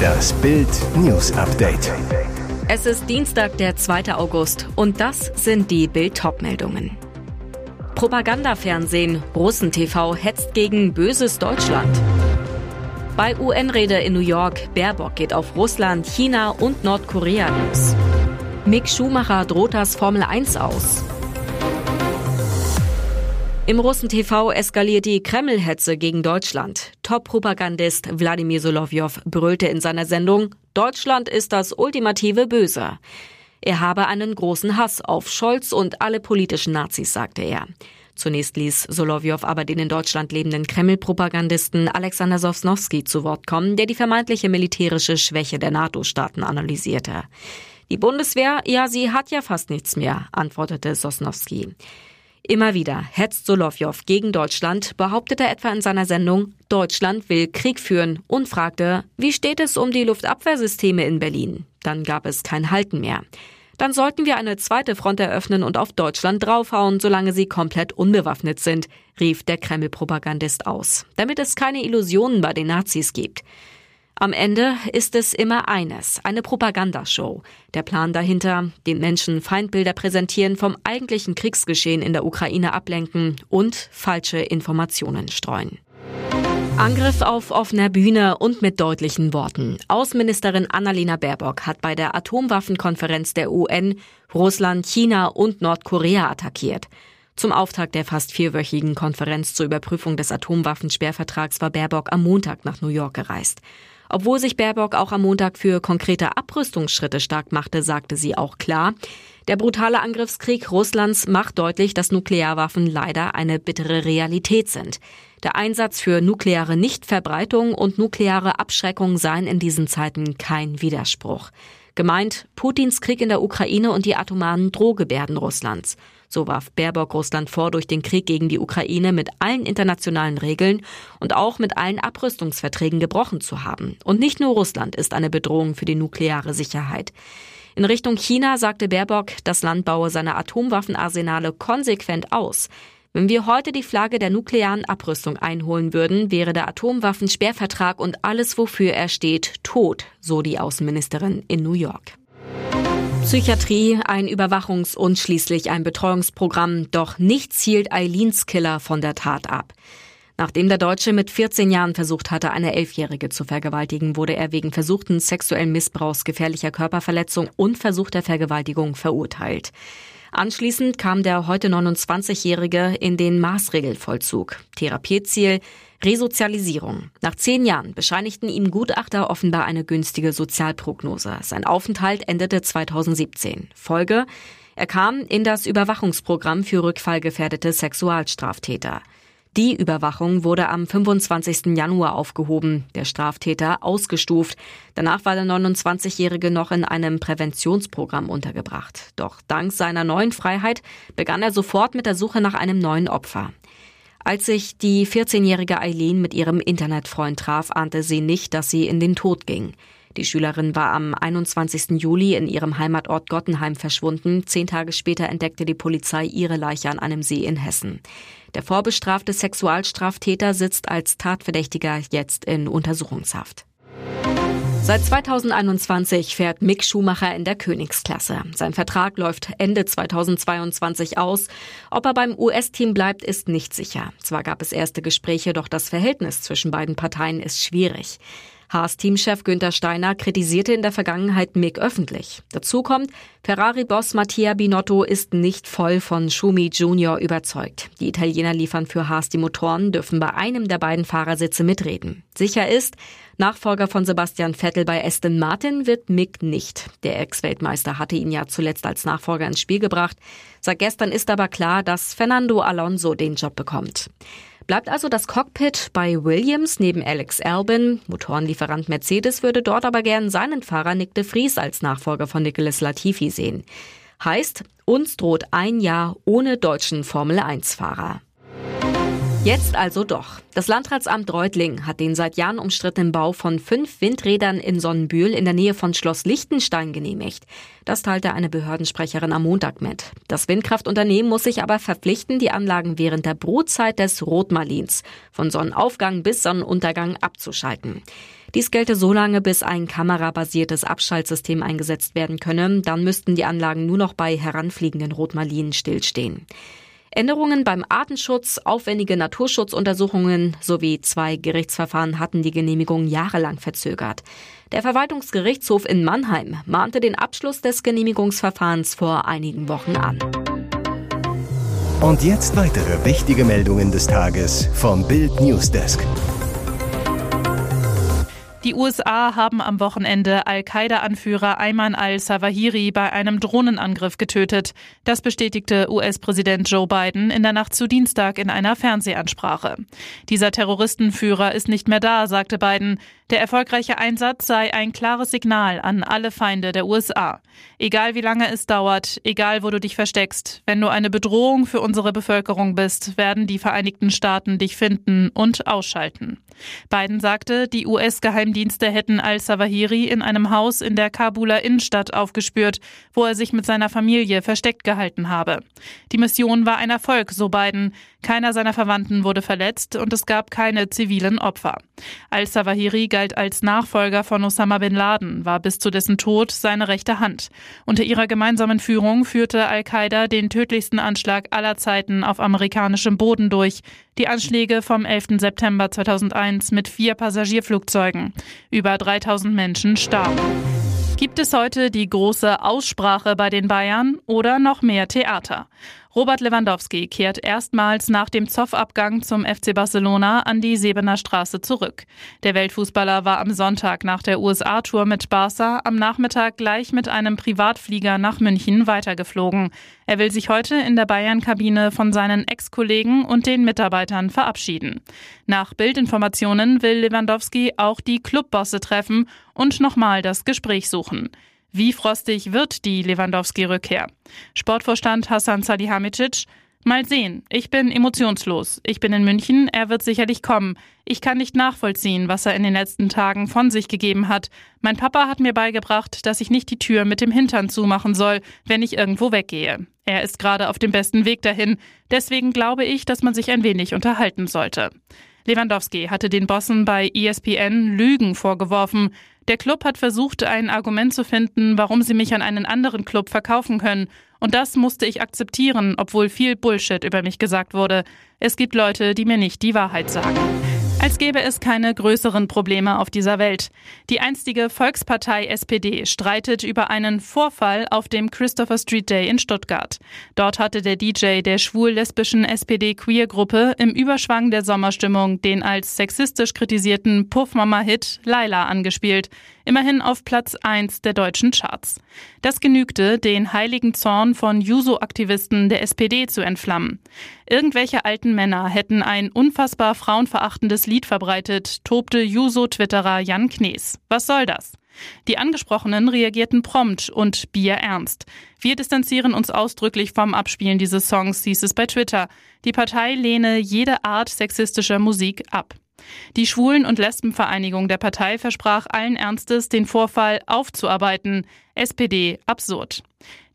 Das Bild News Update. Es ist Dienstag, der 2. August und das sind die Bild meldungen Propagandafernsehen, Russen-TV hetzt gegen böses Deutschland. Bei UN-Rede in New York, Baerbock geht auf Russland, China und Nordkorea los. Mick Schumacher droht das Formel 1 aus. Im Russen-TV eskaliert die Kreml-Hetze gegen Deutschland. Top-Propagandist Wladimir Solovyov brüllte in seiner Sendung, Deutschland ist das ultimative Böse. Er habe einen großen Hass auf Scholz und alle politischen Nazis, sagte er. Zunächst ließ Solovyov aber den in Deutschland lebenden Kreml-Propagandisten Alexander Sosnowski zu Wort kommen, der die vermeintliche militärische Schwäche der NATO-Staaten analysierte. Die Bundeswehr, ja, sie hat ja fast nichts mehr, antwortete Sosnowski. Immer wieder hetzt Solovjov gegen Deutschland, behauptete etwa in seiner Sendung, Deutschland will Krieg führen und fragte, wie steht es um die Luftabwehrsysteme in Berlin? Dann gab es kein Halten mehr. Dann sollten wir eine zweite Front eröffnen und auf Deutschland draufhauen, solange sie komplett unbewaffnet sind, rief der Kreml-Propagandist aus, damit es keine Illusionen bei den Nazis gibt. Am Ende ist es immer eines, eine Propagandashow. Der Plan dahinter, den Menschen Feindbilder präsentieren, vom eigentlichen Kriegsgeschehen in der Ukraine ablenken und falsche Informationen streuen. Angriff auf offener Bühne und mit deutlichen Worten. Außenministerin Annalena Baerbock hat bei der Atomwaffenkonferenz der UN Russland, China und Nordkorea attackiert. Zum Auftakt der fast vierwöchigen Konferenz zur Überprüfung des Atomwaffensperrvertrags war Baerbock am Montag nach New York gereist. Obwohl sich Baerbock auch am Montag für konkrete Abrüstungsschritte stark machte, sagte sie auch klar, der brutale Angriffskrieg Russlands macht deutlich, dass Nuklearwaffen leider eine bittere Realität sind. Der Einsatz für nukleare Nichtverbreitung und nukleare Abschreckung seien in diesen Zeiten kein Widerspruch. Gemeint Putins Krieg in der Ukraine und die atomaren Drohgebärden Russlands. So warf Baerbock Russland vor, durch den Krieg gegen die Ukraine mit allen internationalen Regeln und auch mit allen Abrüstungsverträgen gebrochen zu haben. Und nicht nur Russland ist eine Bedrohung für die nukleare Sicherheit. In Richtung China sagte Baerbock, das Land baue seine Atomwaffenarsenale konsequent aus. Wenn wir heute die Flagge der nuklearen Abrüstung einholen würden, wäre der Atomwaffensperrvertrag und alles, wofür er steht, tot, so die Außenministerin in New York. Psychiatrie, ein Überwachungs- und schließlich ein Betreuungsprogramm, doch nichts hielt Eileens Killer von der Tat ab. Nachdem der Deutsche mit 14 Jahren versucht hatte, eine Elfjährige zu vergewaltigen, wurde er wegen versuchten sexuellen Missbrauchs, gefährlicher Körperverletzung und versuchter Vergewaltigung verurteilt. Anschließend kam der heute 29-Jährige in den Maßregelvollzug. Therapieziel Resozialisierung. Nach zehn Jahren bescheinigten ihm Gutachter offenbar eine günstige Sozialprognose. Sein Aufenthalt endete 2017. Folge er kam in das Überwachungsprogramm für rückfallgefährdete Sexualstraftäter. Die Überwachung wurde am 25. Januar aufgehoben, der Straftäter ausgestuft. Danach war der 29-Jährige noch in einem Präventionsprogramm untergebracht. Doch dank seiner neuen Freiheit begann er sofort mit der Suche nach einem neuen Opfer. Als sich die 14-jährige Eileen mit ihrem Internetfreund traf, ahnte sie nicht, dass sie in den Tod ging. Die Schülerin war am 21. Juli in ihrem Heimatort Gottenheim verschwunden. Zehn Tage später entdeckte die Polizei ihre Leiche an einem See in Hessen. Der vorbestrafte Sexualstraftäter sitzt als Tatverdächtiger jetzt in Untersuchungshaft. Seit 2021 fährt Mick Schumacher in der Königsklasse. Sein Vertrag läuft Ende 2022 aus. Ob er beim US-Team bleibt, ist nicht sicher. Zwar gab es erste Gespräche, doch das Verhältnis zwischen beiden Parteien ist schwierig. Haas-Teamchef Günther Steiner kritisierte in der Vergangenheit Mick öffentlich. Dazu kommt, Ferrari-Boss Mattia Binotto ist nicht voll von Schumi Junior überzeugt. Die Italiener liefern für Haas die Motoren, dürfen bei einem der beiden Fahrersitze mitreden. Sicher ist, Nachfolger von Sebastian Vettel bei Aston Martin wird Mick nicht. Der Ex-Weltmeister hatte ihn ja zuletzt als Nachfolger ins Spiel gebracht. Seit gestern ist aber klar, dass Fernando Alonso den Job bekommt. Bleibt also das Cockpit bei Williams neben Alex Albin. Motorenlieferant Mercedes würde dort aber gern seinen Fahrer Nick de Vries als Nachfolger von Nicolas Latifi sehen. Heißt, uns droht ein Jahr ohne deutschen Formel-1-Fahrer. Jetzt also doch. Das Landratsamt Reutling hat den seit Jahren umstrittenen Bau von fünf Windrädern in Sonnenbühl in der Nähe von Schloss Lichtenstein genehmigt. Das teilte eine Behördensprecherin am Montag mit. Das Windkraftunternehmen muss sich aber verpflichten, die Anlagen während der Brutzeit des Rotmarlins von Sonnenaufgang bis Sonnenuntergang abzuschalten. Dies gelte so lange, bis ein kamerabasiertes Abschaltsystem eingesetzt werden könne. Dann müssten die Anlagen nur noch bei heranfliegenden Rotmarlinen stillstehen. Änderungen beim Artenschutz, aufwendige Naturschutzuntersuchungen sowie zwei Gerichtsverfahren hatten die Genehmigung jahrelang verzögert. Der Verwaltungsgerichtshof in Mannheim mahnte den Abschluss des Genehmigungsverfahrens vor einigen Wochen an. Und jetzt weitere wichtige Meldungen des Tages vom Bild Newsdesk. Die USA haben am Wochenende Al-Qaida-Anführer Ayman al-Zawahiri bei einem Drohnenangriff getötet. Das bestätigte US-Präsident Joe Biden in der Nacht zu Dienstag in einer Fernsehansprache. Dieser Terroristenführer ist nicht mehr da, sagte Biden. Der erfolgreiche Einsatz sei ein klares Signal an alle Feinde der USA. Egal wie lange es dauert, egal wo du dich versteckst, wenn du eine Bedrohung für unsere Bevölkerung bist, werden die Vereinigten Staaten dich finden und ausschalten. Biden sagte, die US-Geheimdienste hätten al-Sawahiri in einem Haus in der Kabuler Innenstadt aufgespürt, wo er sich mit seiner Familie versteckt gehalten habe. Die Mission war ein Erfolg, so Biden. Keiner seiner Verwandten wurde verletzt und es gab keine zivilen Opfer. Al-Sawahiri galt als Nachfolger von Osama bin Laden, war bis zu dessen Tod seine rechte Hand. Unter ihrer gemeinsamen Führung führte Al-Qaida den tödlichsten Anschlag aller Zeiten auf amerikanischem Boden durch. Die Anschläge vom 11. September 2001 mit vier Passagierflugzeugen. Über 3000 Menschen starben. Gibt es heute die große Aussprache bei den Bayern oder noch mehr Theater? Robert Lewandowski kehrt erstmals nach dem Zoff-Abgang zum FC Barcelona an die Sebener Straße zurück. Der Weltfußballer war am Sonntag nach der USA-Tour mit Barca am Nachmittag gleich mit einem Privatflieger nach München weitergeflogen. Er will sich heute in der Bayern-Kabine von seinen Ex-Kollegen und den Mitarbeitern verabschieden. Nach Bildinformationen will Lewandowski auch die Clubbosse treffen und nochmal das Gespräch suchen. Wie frostig wird die Lewandowski-Rückkehr? Sportvorstand Hassan Salihamidzic. Mal sehen. Ich bin emotionslos. Ich bin in München. Er wird sicherlich kommen. Ich kann nicht nachvollziehen, was er in den letzten Tagen von sich gegeben hat. Mein Papa hat mir beigebracht, dass ich nicht die Tür mit dem Hintern zumachen soll, wenn ich irgendwo weggehe. Er ist gerade auf dem besten Weg dahin. Deswegen glaube ich, dass man sich ein wenig unterhalten sollte. Lewandowski hatte den Bossen bei ESPN Lügen vorgeworfen. Der Club hat versucht, ein Argument zu finden, warum sie mich an einen anderen Club verkaufen können. Und das musste ich akzeptieren, obwohl viel Bullshit über mich gesagt wurde. Es gibt Leute, die mir nicht die Wahrheit sagen. Als gäbe es keine größeren Probleme auf dieser Welt. Die einstige Volkspartei SPD streitet über einen Vorfall auf dem Christopher Street Day in Stuttgart. Dort hatte der DJ der schwul-lesbischen SPD-Queer-Gruppe im Überschwang der Sommerstimmung den als sexistisch kritisierten Puffmama-Hit Laila angespielt. Immerhin auf Platz 1 der deutschen Charts. Das genügte, den heiligen Zorn von Juso-Aktivisten der SPD zu entflammen. Irgendwelche alten Männer hätten ein unfassbar frauenverachtendes Lied verbreitet, tobte Juso-Twitterer Jan Knees. Was soll das? Die Angesprochenen reagierten prompt und bierernst. Wir distanzieren uns ausdrücklich vom Abspielen dieses Songs, hieß es bei Twitter. Die Partei lehne jede Art sexistischer Musik ab. Die Schwulen- und Lesbenvereinigung der Partei versprach allen Ernstes, den Vorfall aufzuarbeiten. SPD absurd.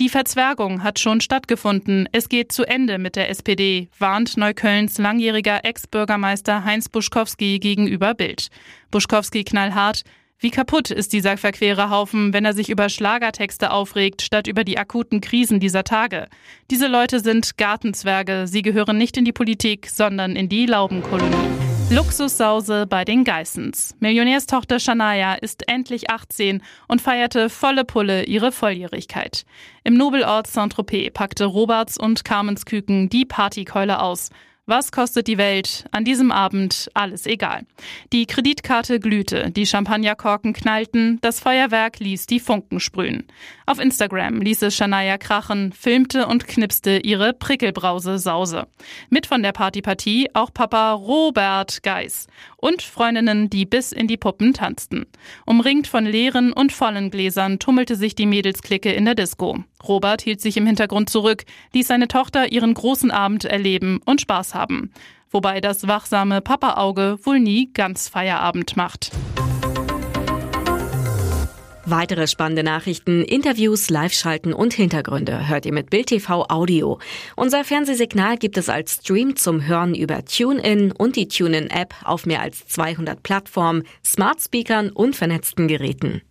Die Verzwergung hat schon stattgefunden. Es geht zu Ende mit der SPD, warnt Neuköllns langjähriger Ex-Bürgermeister Heinz Buschkowski gegenüber Bild. Buschkowski knallhart. Wie kaputt ist dieser verquere Haufen, wenn er sich über Schlagertexte aufregt, statt über die akuten Krisen dieser Tage? Diese Leute sind Gartenzwerge. Sie gehören nicht in die Politik, sondern in die Laubenkolonie. Luxussause bei den Geissens. Millionärstochter Shania ist endlich 18 und feierte volle Pulle ihre Volljährigkeit. Im Nobelort Saint-Tropez packte Roberts und Carmens Küken die Partykeule aus. Was kostet die Welt? An diesem Abend alles egal. Die Kreditkarte glühte, die Champagnerkorken knallten, das Feuerwerk ließ die Funken sprühen. Auf Instagram ließ es Shania krachen, filmte und knipste ihre Prickelbrause Sause. Mit von der Partypartie auch Papa Robert Geis und Freundinnen, die bis in die Puppen tanzten. Umringt von leeren und vollen Gläsern tummelte sich die Mädelsklicke in der Disco. Robert hielt sich im Hintergrund zurück, ließ seine Tochter ihren großen Abend erleben und Spaß haben. wobei das wachsame Papa-Auge wohl nie ganz Feierabend macht. Weitere spannende Nachrichten, Interviews, Live-Schalten und Hintergründe hört ihr mit Bild TV Audio. Unser Fernsehsignal gibt es als Stream zum Hören über TuneIn und die TuneIn-App auf mehr als 200 Plattformen, Smart Speakern und vernetzten Geräten.